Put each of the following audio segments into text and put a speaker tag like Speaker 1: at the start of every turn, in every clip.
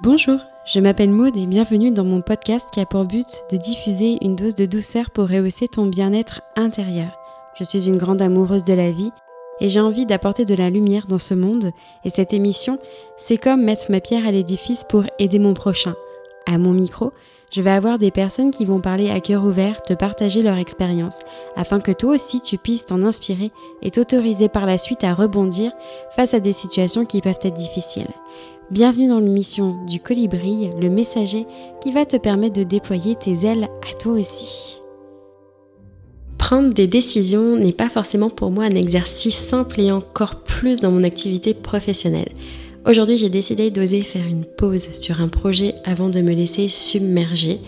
Speaker 1: Bonjour, je m'appelle Maude et bienvenue dans mon podcast qui a pour but de diffuser une dose de douceur pour rehausser ton bien-être intérieur. Je suis une grande amoureuse de la vie et j'ai envie d'apporter de la lumière dans ce monde et cette émission, c'est comme mettre ma pierre à l'édifice pour aider mon prochain. À mon micro, je vais avoir des personnes qui vont parler à cœur ouvert, te partager leur expérience, afin que toi aussi tu puisses t'en inspirer et t'autoriser par la suite à rebondir face à des situations qui peuvent être difficiles. Bienvenue dans l'émission du colibri, le messager qui va te permettre de déployer tes ailes à toi aussi. Prendre des décisions n'est pas forcément pour moi un exercice simple et encore plus dans mon activité professionnelle. Aujourd'hui, j'ai décidé d'oser faire une pause sur un projet avant de me laisser submerger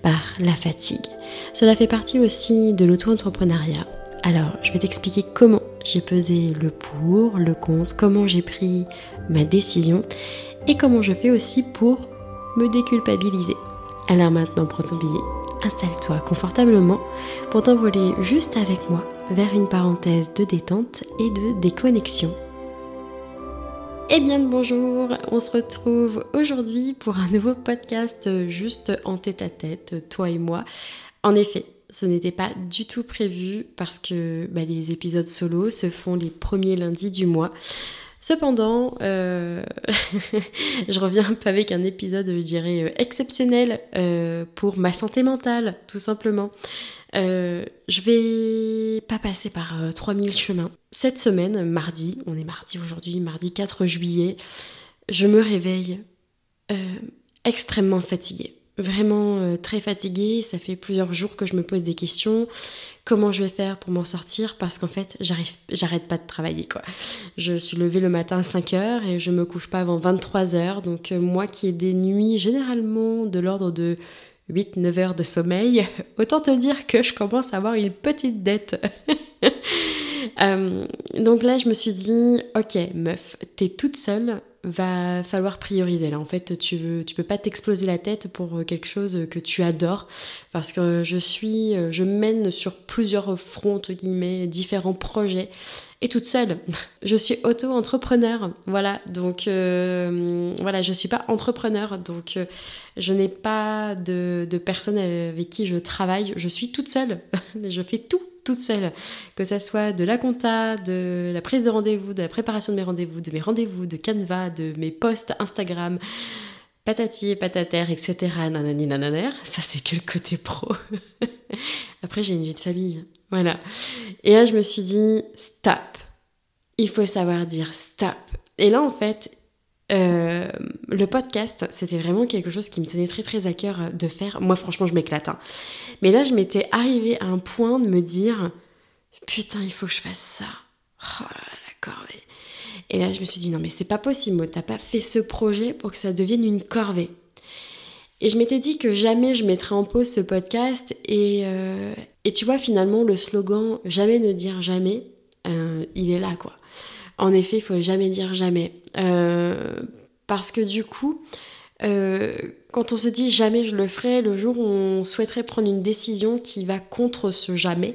Speaker 1: par la fatigue. Cela fait partie aussi de l'auto-entrepreneuriat. Alors, je vais t'expliquer comment j'ai pesé le pour, le contre, comment j'ai pris ma décision et comment je fais aussi pour me déculpabiliser. Alors maintenant, prends ton billet, installe-toi confortablement pour t'envoler juste avec moi vers une parenthèse de détente et de déconnexion. Eh bien le bonjour, on se retrouve aujourd'hui pour un nouveau podcast juste en tête à tête, toi et moi. En effet, ce n'était pas du tout prévu parce que bah, les épisodes solo se font les premiers lundis du mois. Cependant, euh, je reviens avec un épisode, je dirais, euh, exceptionnel euh, pour ma santé mentale, tout simplement. Je vais pas passer par 3000 chemins. Cette semaine, mardi, on est mardi aujourd'hui, mardi 4 juillet, je me réveille extrêmement fatiguée vraiment euh, très fatiguée. Ça fait plusieurs jours que je me pose des questions. Comment je vais faire pour m'en sortir? Parce qu'en fait, j'arrête pas de travailler quoi. Je suis levée le matin à 5 h et je me couche pas avant 23 h Donc euh, moi qui ai des nuits généralement de l'ordre de 8-9 heures de sommeil, autant te dire que je commence à avoir une petite dette. Euh, donc là, je me suis dit, ok, meuf, t'es toute seule, va falloir prioriser. Là, en fait, tu veux, tu peux pas t'exploser la tête pour euh, quelque chose que tu adores, parce que je suis, euh, je mène sur plusieurs fronts entre guillemets, différents projets, et toute seule. Je suis auto-entrepreneur, voilà. Donc euh, voilà, je suis pas entrepreneur, donc je n'ai pas de, de personne avec qui je travaille. Je suis toute seule. je fais tout toute seule, que ça soit de la compta, de la prise de rendez-vous, de la préparation de mes rendez-vous, de mes rendez-vous, de Canva, de mes posts Instagram, patati et etc. Nanani ça c'est que le côté pro. Après j'ai une vie de famille, voilà. Et là je me suis dit, stop, il faut savoir dire stop. Et là en fait, euh, le podcast, c'était vraiment quelque chose qui me tenait très très à cœur de faire. Moi, franchement, je m'éclate. Hein. Mais là, je m'étais arrivée à un point de me dire Putain, il faut que je fasse ça. Oh la corvée. Et là, je me suis dit Non, mais c'est pas possible, t'as pas fait ce projet pour que ça devienne une corvée. Et je m'étais dit que jamais je mettrais en pause ce podcast. Et, euh, et tu vois, finalement, le slogan Jamais ne dire jamais, euh, il est là, quoi. En effet, il faut jamais dire jamais. Euh, parce que du coup, euh, quand on se dit jamais je le ferai, le jour où on souhaiterait prendre une décision qui va contre ce jamais,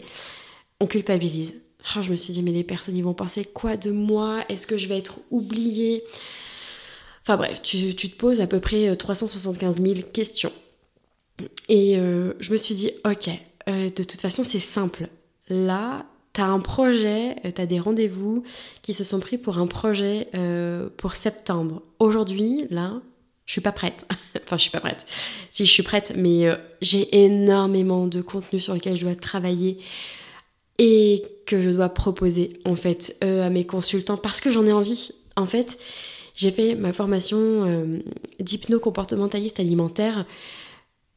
Speaker 1: on culpabilise. Oh, je me suis dit, mais les personnes, ils vont penser quoi de moi? Est-ce que je vais être oubliée? Enfin bref, tu, te poses à peu près 375 000 questions. Et je me suis dit, ok, de toute façon, c'est simple. Là, tu un projet, euh, tu as des rendez-vous qui se sont pris pour un projet euh, pour septembre. Aujourd'hui, là, je suis pas prête. enfin, je suis pas prête. Si, je suis prête, mais euh, j'ai énormément de contenu sur lequel je dois travailler et que je dois proposer, en fait, à mes consultants parce que j'en ai envie. En fait, j'ai fait ma formation d'hypno-comportementaliste alimentaire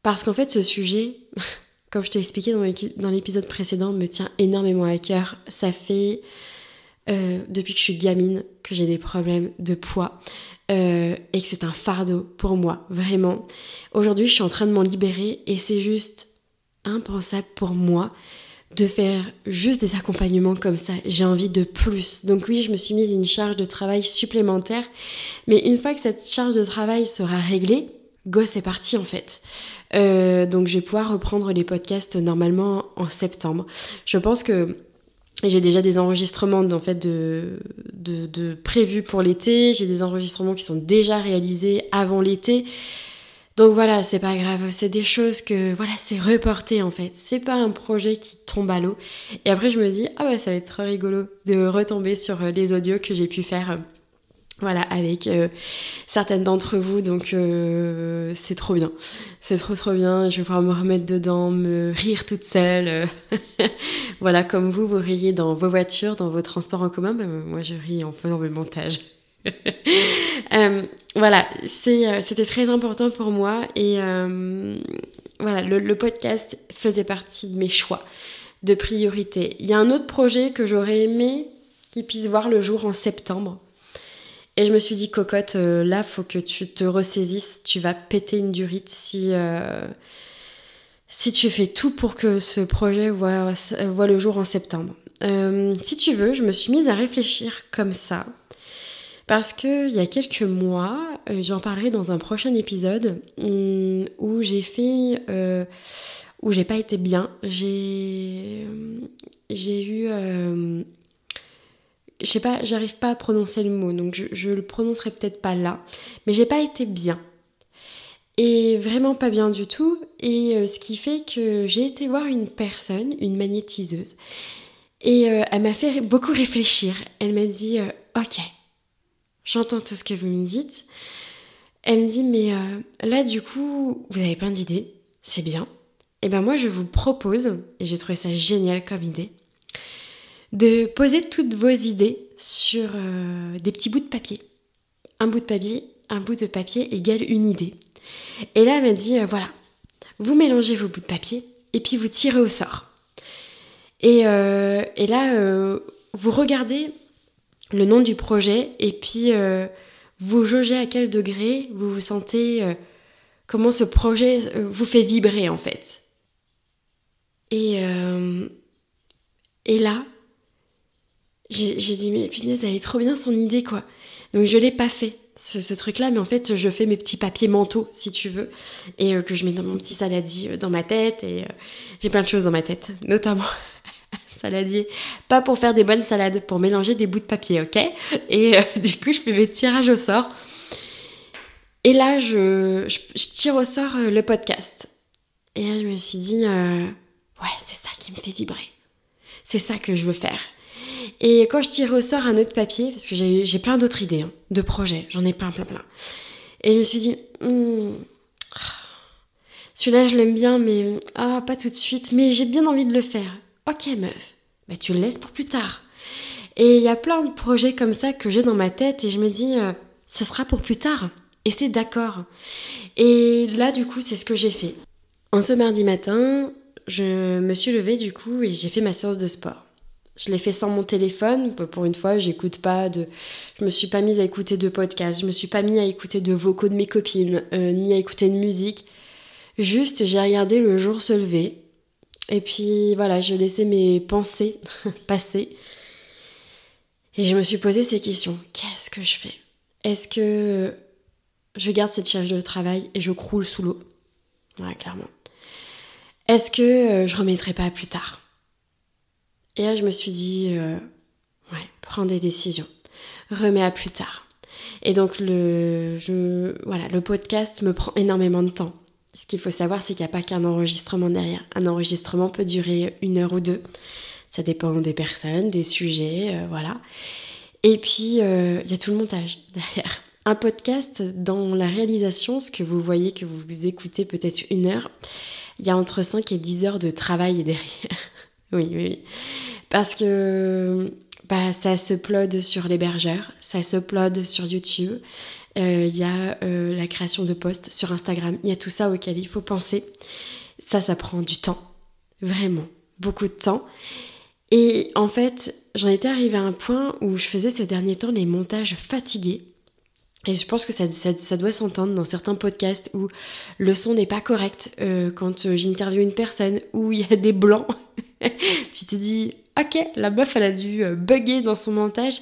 Speaker 1: parce qu'en fait, ce sujet comme je t'ai expliqué dans l'épisode précédent, me tient énormément à cœur. Ça fait euh, depuis que je suis gamine que j'ai des problèmes de poids euh, et que c'est un fardeau pour moi, vraiment. Aujourd'hui, je suis en train de m'en libérer et c'est juste impensable pour moi de faire juste des accompagnements comme ça. J'ai envie de plus. Donc oui, je me suis mise une charge de travail supplémentaire, mais une fois que cette charge de travail sera réglée, go, c'est parti en fait. Euh, donc je vais pouvoir reprendre les podcasts normalement en septembre. Je pense que j'ai déjà des enregistrements en fait de, prévus pour l'été. J'ai des enregistrements qui sont déjà réalisés avant l'été. Donc voilà, c'est pas grave, c'est des choses que voilà, c'est reporté en fait. C'est pas un projet qui tombe à l'eau. Et après je me dis ah ouais, ça va être rigolo de retomber sur les audios que j'ai pu faire. Euh, voilà, avec euh, certaines d'entre vous, donc c'est trop bien. C'est trop trop bien, je vais pouvoir me remettre dedans, me rire toute seule. voilà, comme vous, vous riez dans vos voitures, dans vos transports en commun, ben, moi je ris en faisant mes montages. Euh, voilà, euh, c'était très important pour moi et euh, voilà, le, podcast faisait partie de mes choix, de priorité. Il y a un autre projet que j'aurais aimé qu'il puisse voir le jour en septembre. Et je me suis dit, cocotte, là, faut que tu te ressaisisses, tu vas péter une durite si, si tu fais tout pour que ce projet voit, le jour en septembre. si tu veux, je me suis mise à réfléchir comme ça. Parce qu'il y a quelques mois, euh, j'en parlerai dans un prochain épisode, hum, où j'ai fait. Euh, où j'ai pas été bien. J'ai. J'ai eu. Euh, je sais pas, j'arrive pas à prononcer le mot, donc je, je le prononcerai peut-être pas là. Mais j'ai pas été bien. Et vraiment pas bien du tout. Et ce qui fait que j'ai été voir une personne, une magnétiseuse. Et elle m'a fait beaucoup réfléchir. Elle m'a dit Ok, j'entends tout ce que vous me dites. Elle me dit, mais euh, là, du coup, vous avez plein d'idées, c'est bien. Et ben moi, je vous propose, et j'ai trouvé ça génial comme idée, de poser toutes vos idées sur euh, des petits bouts de papier. Un bout de papier, un bout de papier égale une idée. Et là, elle m'a dit, euh, voilà, vous mélangez vos bouts de papier, et puis vous tirez au sort. Et, et là, vous regardez le nom du projet et puis euh, vous jaugez à quel degré vous vous sentez, euh, comment ce projet euh, vous fait vibrer en fait. Et, et là, j'ai dit, mais punaise, elle est trop bien son idée quoi. Donc je l'ai pas fait. Ce, truc-là, mais en fait, je fais mes petits papiers mentaux, si tu veux, et que je mets dans mon petit saladier dans ma tête, et j'ai plein de choses dans ma tête, notamment saladier. Pas pour faire des bonnes salades, pour mélanger des bouts de papier, ok? Et euh, du coup, je fais mes tirages au sort. Et là, je, tire au sort euh, le podcast. Et là, je me suis dit, euh, ouais, c'est ça qui me fait vibrer. C'est ça que je veux faire. Et quand je tire au sort un autre papier, parce que j'ai plein d'autres idées hein, de projets, j'en ai plein, plein, plein. Et je me suis dit, hmm, celui-là, je l'aime bien, mais ah, pas tout de suite, mais j'ai bien envie de le faire. Ok meuf, mais tu le laisses pour plus tard. Et il y a plein de projets comme ça que j'ai dans ma tête et je me dis, euh, ce sera pour plus tard. Et c'est d'accord. Et là, du coup, c'est ce que j'ai fait. En ce mardi matin, je me suis levée du coup et j'ai fait ma séance de sport. Je l'ai fait sans mon téléphone. Pour une fois, j'écoute pas de. Je me suis pas mise à écouter de podcasts. Je me suis pas mise à écouter de vocaux de mes copines, euh, ni à écouter de musique. Juste, j'ai regardé le jour se lever. Et puis voilà, je laissais mes pensées passer. Et je me suis posé ces questions. Qu'est-ce que je fais? Est-ce que je garde cette charge de travail et je croule sous l'eau? Ouais, clairement. Est-ce que euh, je remettrai pas plus tard? Et là, je me suis dit, euh, ouais, prends des décisions. Remets à plus tard. Et donc, le, je, voilà, le podcast me prend énormément de temps ce qu'il faut savoir, c'est qu'il n'y a pas qu'un enregistrement derrière. Un enregistrement peut durer une heure ou deux. Ça dépend des personnes, des sujets, euh, voilà. Et puis, euh, il y a tout le montage derrière. Un podcast, dans la réalisation, ce que vous voyez, que vous écoutez peut-être une heure, il y a entre 5 et 10 heures de travail derrière. Oui, oui, oui. Parce que bah, ça se plode sur l'hébergeur, ça se plode sur YouTube, euh, il y a euh, la création de posts sur Instagram, il y a tout ça auquel il faut penser. Ça, ça prend du temps, vraiment, beaucoup de temps. Et en fait, j'en étais arrivée à un point où je faisais ces derniers temps les montages fatigués. Et je pense que ça, ça, doit s'entendre dans certains podcasts où le son n'est pas correct, euh, quand j'interviewe une personne, où il y a des blancs. tu te dis, ok, la meuf, elle a dû euh, bugger dans son montage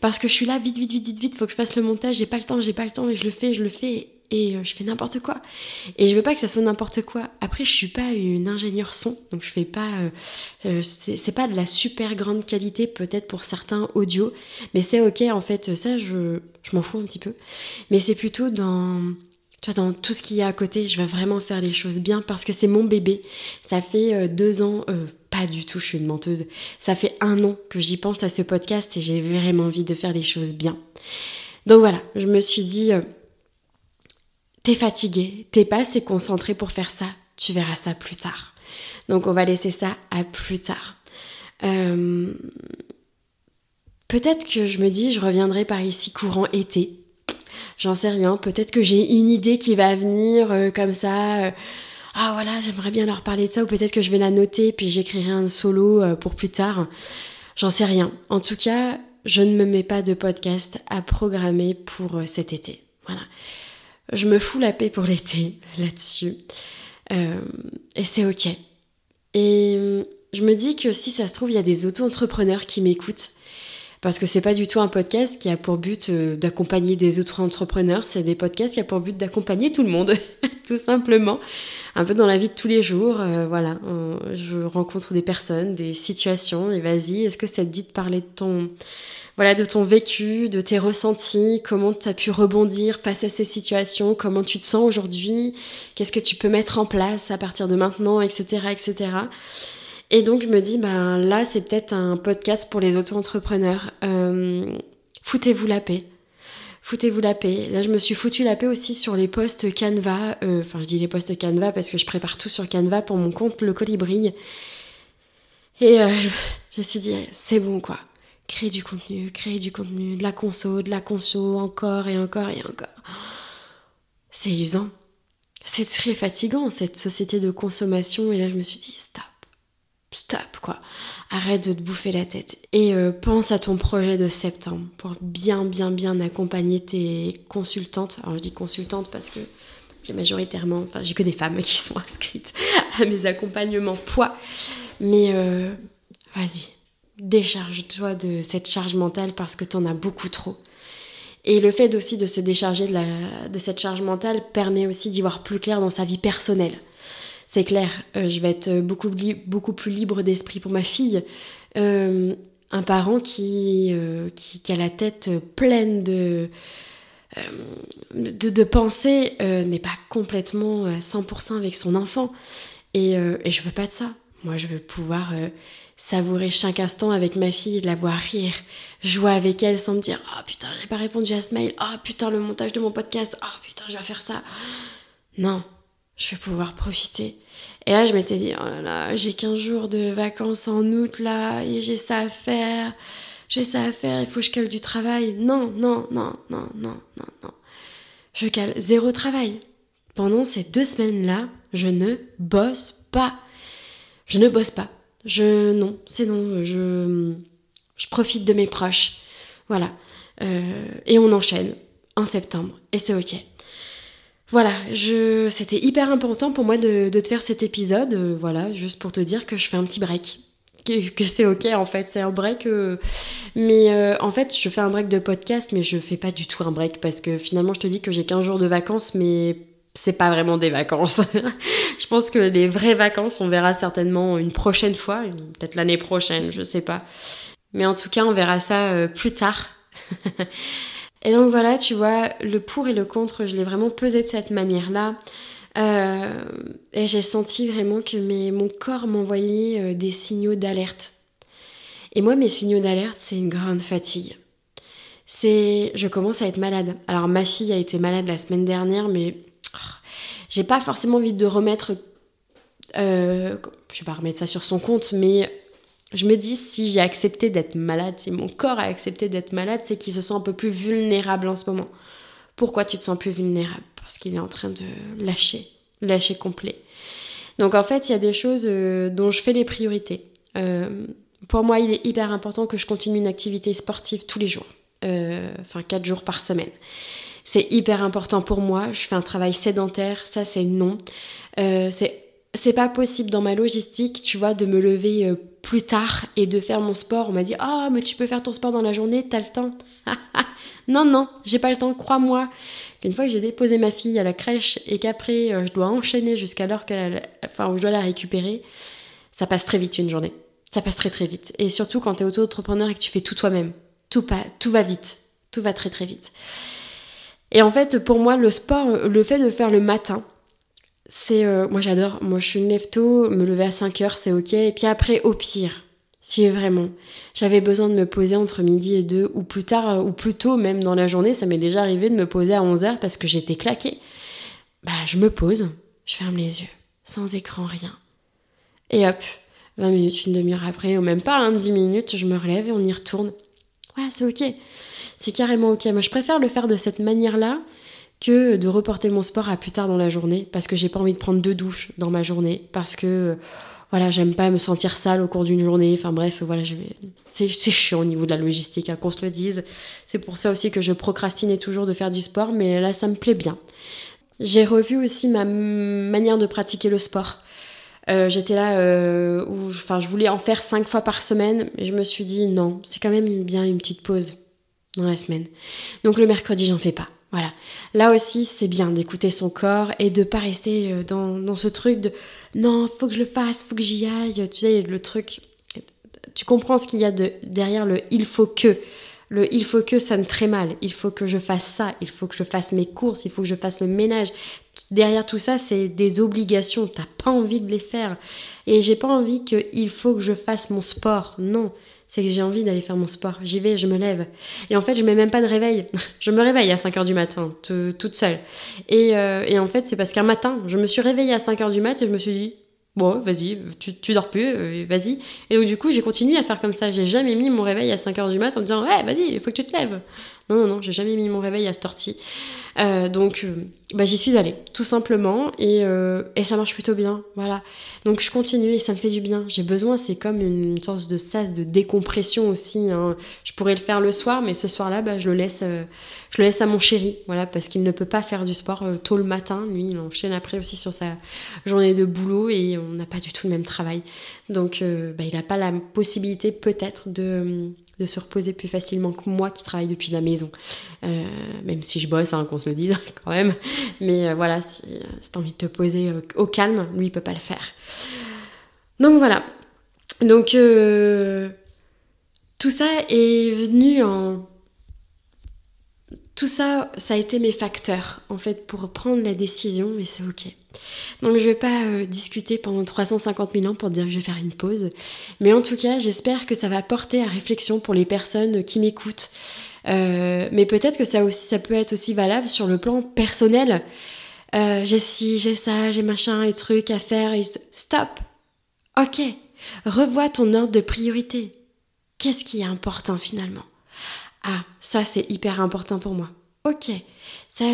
Speaker 1: parce que je suis là, vite, vite, vite, vite, vite, faut que je fasse le montage, j'ai pas le temps, j'ai pas le temps, et je le fais, je le fais. et euh, je fais n'importe quoi. Et je veux pas que ça soit n'importe quoi. Après, je suis pas une ingénieure son, donc je fais pas. Euh, c'est pas de la super grande qualité, peut-être pour certains audio, mais c'est ok en fait. Ça, je, je m'en fous un petit peu. Mais c'est plutôt dans. Tu vois, dans tout ce qu'il y a à côté, je vais vraiment faire les choses bien parce que c'est mon bébé. Ça fait deux ans, du tout, je suis une menteuse. Ça fait un an que j'y pense à ce podcast et j'ai vraiment envie de faire les choses bien. Donc voilà, je me suis dit, t'es fatigué, t'es pas assez concentré pour faire ça, tu verras ça plus tard. Donc on va laisser ça à plus tard. Euh, peut-être que je me dis, je reviendrai par ici courant été. J'en sais rien. Peut-être que j'ai une idée qui va venir euh, comme ça. Euh, ah voilà, j'aimerais bien leur parler de ça. Ou peut-être que je vais la noter puis j'écrirai un solo pour plus tard. J'en sais rien. En tout cas, je ne me mets pas de podcast à programmer pour cet été. Voilà. Je me fous la paix pour l'été là-dessus. Euh, et c'est ok. Et euh, je me dis que si ça se trouve, il y a des auto-entrepreneurs qui m'écoutent. Parce que c'est pas du tout un podcast qui a pour but euh, d'accompagner des autres entrepreneurs, c'est des podcasts qui a pour but d'accompagner tout le monde, tout simplement. Un peu dans la vie de tous les jours, voilà. je rencontre des personnes, des situations, et vas-y, est-ce que ça te dit de parler de ton, voilà, de ton vécu, de tes ressentis, comment tu as pu rebondir face à ces situations, comment tu te sens aujourd'hui, qu'est-ce que tu peux mettre en place à partir de maintenant, etc. etc. Et donc je me dis, ben là c'est peut-être un podcast pour les auto-entrepreneurs. Euh, foutez-vous la paix. Foutez-vous la paix. Là, je me suis foutu la paix aussi sur les posts Canva. Euh, enfin, je dis les posts Canva parce que je prépare tout sur Canva pour mon compte Le Colibri. Et euh, je me suis dit, c'est bon quoi créer du contenu, créer du contenu, de la conso, de la conso, encore et encore et encore. C'est usant. C'est très fatigant, cette société de consommation. Et là, je me suis dit, stop. Stop, quoi. Arrête de te bouffer la tête. Et euh, pense à ton projet de septembre pour bien, bien, bien accompagner tes consultantes. Alors, je dis consultantes parce que j'ai majoritairement, enfin, j'ai que des femmes qui sont inscrites à mes accompagnements poids. Mais euh, vas-y, décharge-toi de cette charge mentale parce que tu en as beaucoup trop. Et le fait aussi de se décharger de cette charge mentale permet aussi d'y voir plus clair dans sa vie personnelle. C'est clair, euh, je vais être beaucoup, beaucoup plus libre d'esprit pour ma fille. Euh, un parent qui, euh, qui, qui, a la tête pleine de, de, pensées n'est pas complètement 100% avec son enfant. Et, et je veux pas de ça. Moi, je veux pouvoir savourer chaque instant avec ma fille, la voir rire, jouer avec elle sans me dire oh putain j'ai pas répondu à ce mail, oh putain le montage de mon podcast, oh putain je vais faire ça. Non, je vais pouvoir profiter. Et là je m'étais dit oh là là j'ai 15 jours de vacances en août là et j'ai ça à faire, j'ai ça à faire, il faut que je cale du travail. Non, non, non, non, non, non, non. Je cale zéro travail. Pendant ces deux semaines là, je ne bosse pas. Je ne bosse pas je non, c'est non. Je, je profite de mes proches. Voilà. Euh, et on enchaîne en septembre. Et c'est ok. Voilà, c'était hyper important pour moi de, te faire cet épisode. Euh, voilà, juste pour te dire que je fais un petit break. Que, c'est ok en fait, c'est un break. Euh, mais en fait, je fais un break de podcast, mais je fais pas du tout un break parce que finalement, je te dis que j'ai 15 jours de vacances, mais c'est pas vraiment des vacances. je pense que les vraies vacances, on verra certainement une prochaine fois, peut-être l'année prochaine, je sais pas. Mais en tout cas, on verra ça euh, plus tard. et donc voilà, tu vois, le pour et le contre, je l'ai vraiment pesé de cette manière-là. Euh, et j'ai senti vraiment que mes, mon corps m'envoyait euh, des signaux d'alerte. Et moi, mes signaux d'alerte, c'est une grande fatigue. C'est, je commence à être malade. Alors ma fille a été malade la semaine dernière, mais j'ai pas forcément envie de remettre, euh, je vais pas remettre ça sur son compte, mais je me dis si j'ai accepté d'être malade, si mon corps a accepté d'être malade, c'est qu'il se sent un peu plus vulnérable en ce moment. Pourquoi tu te sens plus vulnérable? Parce qu'il est en train de lâcher, lâcher complet. Donc en fait, il y a des choses euh, dont je fais les priorités. Euh, pour moi, il est hyper important que je continue une activité sportive tous les jours, euh, enfin 4 jours par semaine. C'est hyper important pour moi. Je fais un travail sédentaire, ça c'est non. C'est pas possible dans ma logistique, tu vois, de me lever euh, plus tard et de faire mon sport. On m'a dit Ah, mais tu peux faire ton sport dans la journée, t'as le temps. non, non, j'ai pas le temps, crois-moi. Une fois que j'ai déposé ma fille à la crèche et qu'après euh, je dois enchaîner jusqu'à l'heure qu'elle. Où je dois la récupérer, ça passe très vite une journée. Ça passe très très vite. Et surtout quand t'es auto-entrepreneur et que tu fais tout toi-même. Tout, pas, tout va vite. Tout va très très vite. Et en fait, pour moi, le sport, le fait de faire le matin, c'est. Euh, moi, j'adore. Moi, je suis une lève tôt, me lever à 5 heures, c'est ok. Et puis après, au pire, si vraiment j'avais besoin de me poser entre midi et 2, ou plus tard, euh, ou plus tôt, même dans la journée, ça m'est déjà arrivé de me poser à 11 heures parce que j'étais claquée. Bah, je me pose, je ferme les yeux, sans écran, rien. Et hop, 20 minutes, une demi-heure après, ou même pas, hein, 10 minutes, je me relève et on y retourne. Voilà, c'est ok. C'est carrément ok. Moi, je préfère le faire de cette manière-là que de reporter mon sport à plus tard dans la journée parce que j'ai pas envie de prendre deux douches dans ma journée parce que voilà j'aime pas me sentir sale au cours d'une journée. Enfin bref voilà c'est chiant au niveau de la logistique hein, qu'on se le dise. C'est pour ça aussi que je procrastinais toujours de faire du sport mais là ça me plaît bien. J'ai revu aussi ma manière de pratiquer le sport. Euh, j'étais là euh, où enfin je voulais en faire cinq fois par semaine mais je me suis dit non c'est quand même bien une petite pause dans la semaine. Donc le mercredi j'en fais pas voilà. Là aussi, c'est bien d'écouter son corps et de pas rester euh, dans, ce truc de non, faut que je le fasse, faut que j'y aille. Tu sais, le truc. Tu comprends ce qu'il y a de, derrière le il faut que. Le il faut que sonne très mal. Il faut que je fasse ça. Il faut que je fasse mes courses. Il faut que je fasse le ménage. Derrière tout ça, c'est des obligations. T'as pas envie de les faire. Et j'ai pas envie que il faut que je fasse mon sport. Non c'est que j'ai envie d'aller faire mon sport. J'y vais, je me lève. Et en fait, je mets même pas de réveil. je me réveille à 5h du matin, toute seule. Euh, et, en fait, c'est parce qu'un matin, je me suis réveillée à 5h du matin et je me suis dit, bon, vas-y, tu, tu, dors plus, euh, vas-y. Et donc, du coup, j'ai continué à faire comme ça. J'ai jamais mis mon réveil à 5h du matin en me disant, ouais, vas-y, il faut que tu te lèves. Non, non, non, j'ai jamais mis mon réveil à cette tortille. Euh, donc, euh, bah, j'y suis allée, tout simplement, et, euh, et, ça marche plutôt bien, voilà. Donc, je continue et ça me fait du bien. J'ai besoin, c'est comme une, sorte de sas de décompression aussi. Hein. Je pourrais le faire le soir, mais ce soir-là, bah, je le laisse, je le laisse à mon chéri, voilà, parce qu'il ne peut pas faire du sport tôt le matin. Lui, il enchaîne après aussi sur sa journée de boulot et on n'a pas du tout le même travail. Donc, bah, il n'a pas la possibilité peut-être de de se reposer plus facilement que moi qui travaille depuis la maison. Euh, même si je bosse, hein, qu'on se le dise quand même. Mais euh, voilà, si, si t'as envie de te poser euh, au calme, lui, il peut pas le faire. Donc voilà. Donc tout ça est venu en tout ça, ça a été mes facteurs, en fait, pour prendre la décision, et c'est ok. Donc je vais pas euh, discuter pendant 350 000 ans pour dire que je vais faire une pause, mais en tout cas, j'espère que ça va porter à réflexion pour les personnes qui m'écoutent. Euh, mais peut-être que ça aussi, ça peut être aussi valable sur le plan personnel. Euh, j'ai ci, j'ai ça, j'ai machin et trucs à faire. Et... Stop. Ok. Revois ton ordre de priorité. Qu'est-ce qui est important finalement? Ah, ça c'est hyper important pour moi. Ok, ça,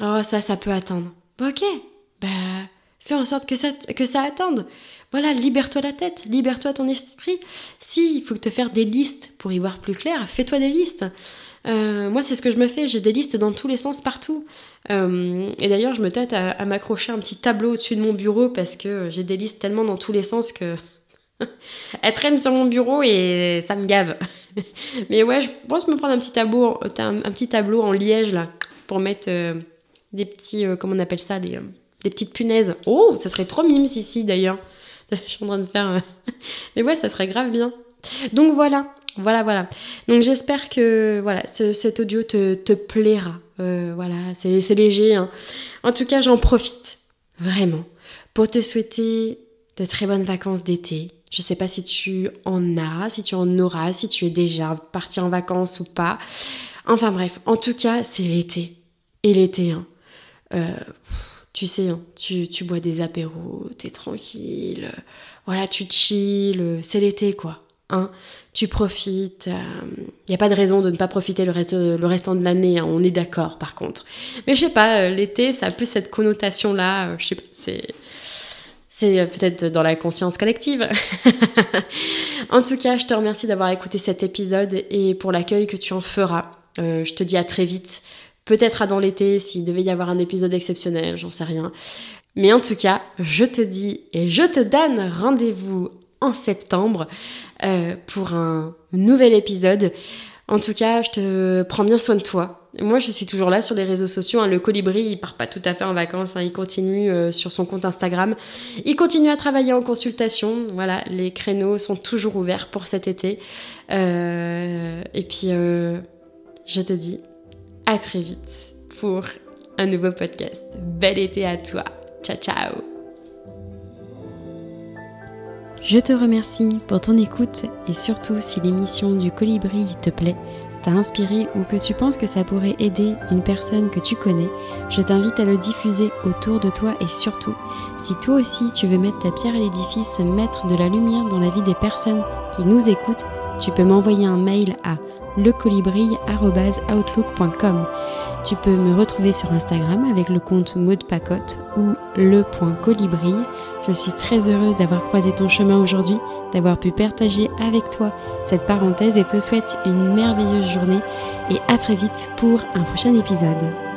Speaker 1: oh, ça, ça peut attendre. Ok, bah, fais en sorte que ça, attende. Voilà, libère-toi la tête, libère-toi ton esprit. Si, il faut te faire des listes pour y voir plus clair, fais-toi des listes. Euh, moi, c'est ce que je me fais. J'ai des listes dans tous les sens, partout. Euh, et d'ailleurs, je me tâte à, m'accrocher un petit tableau au-dessus de mon bureau parce que j'ai des listes tellement dans tous les sens que Elle traîne sur mon bureau et ça me gave. Mais ouais, je pense me prendre un petit tableau, un, petit tableau en liège là, pour mettre euh, des petits, comment on appelle ça, des, des, petites punaises. Oh, ça serait trop mimes ici d'ailleurs. Je suis en train de faire. Mais ouais, ça serait grave bien. Donc voilà, voilà, voilà. Donc j'espère que voilà, cet audio te, plaira. voilà, c'est léger. Hein. En tout cas, j'en profite vraiment pour te souhaiter de très bonnes vacances d'été je sais pas si tu en as, si tu en auras, si tu es déjà parti en vacances ou pas. Enfin bref, en tout cas, c'est l'été. Et l'été, hein. Euh, tu sais, hein, tu, tu, bois des apéros, t'es tranquille, voilà, tu chill, c'est l'été quoi. Hein. Tu profites, il euh, n'y a pas de raison de ne pas profiter le, reste, le restant de l'année, hein, on est d'accord par contre. Mais je sais pas, euh, l'été, ça a plus cette connotation-là, je sais pas, c'est c'est euh, peut-être dans la conscience collective. en tout cas, je te remercie d'avoir écouté cet épisode et pour l'accueil que tu en feras. Euh, je te dis à très vite. Peut-être à dans l'été, s'il devait y avoir un épisode exceptionnel, j'en sais rien. Mais en tout cas, je te dis et je te donne rendez-vous en septembre euh, pour un nouvel épisode. En tout cas, je te prends bien soin de toi. Moi, je suis toujours là sur les réseaux sociaux. Hein. Le colibri, il part pas tout à fait en vacances. Hein. Il continue euh, sur son compte Instagram. Il continue à travailler en consultation. Voilà, les créneaux sont toujours ouverts pour cet été. Euh, et puis, je te dis à très vite pour un nouveau podcast. Bel été à toi. Ciao, ciao. Je te remercie pour ton écoute et surtout si l'émission du colibri te plaît, t'a inspiré ou que tu penses que ça pourrait aider une personne que tu connais, je t'invite à le diffuser autour de toi et surtout, si toi aussi tu veux mettre ta pierre à l'édifice, mettre de la lumière dans la vie des personnes qui nous écoutent, tu peux m'envoyer un mail à lecolibri.outlook.com. Tu peux me retrouver sur Instagram avec le compte Maud Pacotte ou le.colibri. Je suis très heureuse d'avoir croisé ton chemin aujourd'hui, d'avoir pu partager avec toi cette parenthèse et te souhaite une merveilleuse journée et à très vite pour un prochain épisode.